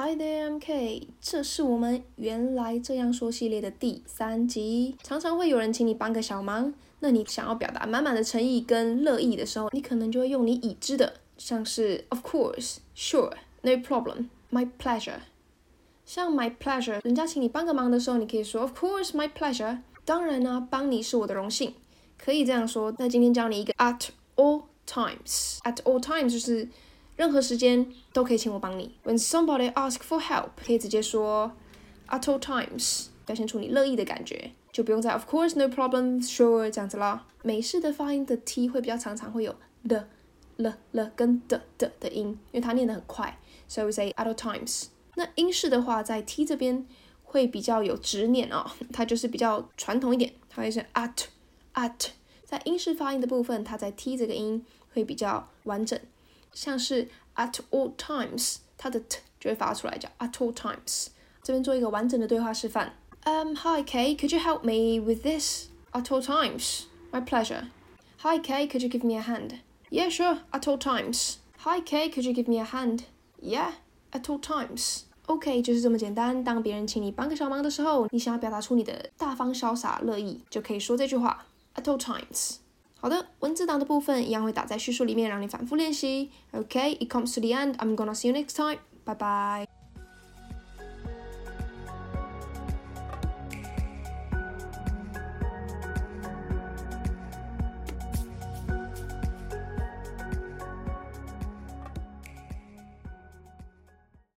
Hi there, I'm K。这是我们原来这样说系列的第三集。常常会有人请你帮个小忙，那你想要表达满满的诚意跟乐意的时候，你可能就会用你已知的，像是 Of course, sure, no problem, my pleasure。像 my pleasure，人家请你帮个忙的时候，你可以说 Of course, my pleasure。当然呢，帮你是我的荣幸，可以这样说。那今天教你一个 at all times。at all times 就是任何时间都可以请我帮你。When somebody ask for help，可以直接说 at all times，表现出你乐意的感觉，就不用再 of course no problem sure 这样子啦。美式的发音的 t 会比较常常会有的、了、了跟的的的音，因为它念得很快，所以 we say at all times。那英式的话，在 t 这边会比较有执念哦，它就是比较传统一点，它会是 at at。在英式发音的部分，它在 t 这个音会比较完整。像是 at all times，它的 t 就会发出来，叫 at all times。这边做一个完整的对话示范。Um, hi Kay, could you help me with this? At all times. My pleasure. Hi Kay, could you give me a hand? Yeah, sure. At all times. Hi Kay, could you give me a hand? Yeah, at all times. OK，就是这么简单。当别人请你帮个小忙的时候，你想要表达出你的大方潇洒、乐意，就可以说这句话。At all times. 好的，文字档的部分一样会打在叙述里面，让你反复练习。OK，it comes to the end. I'm gonna see you next time. Bye bye.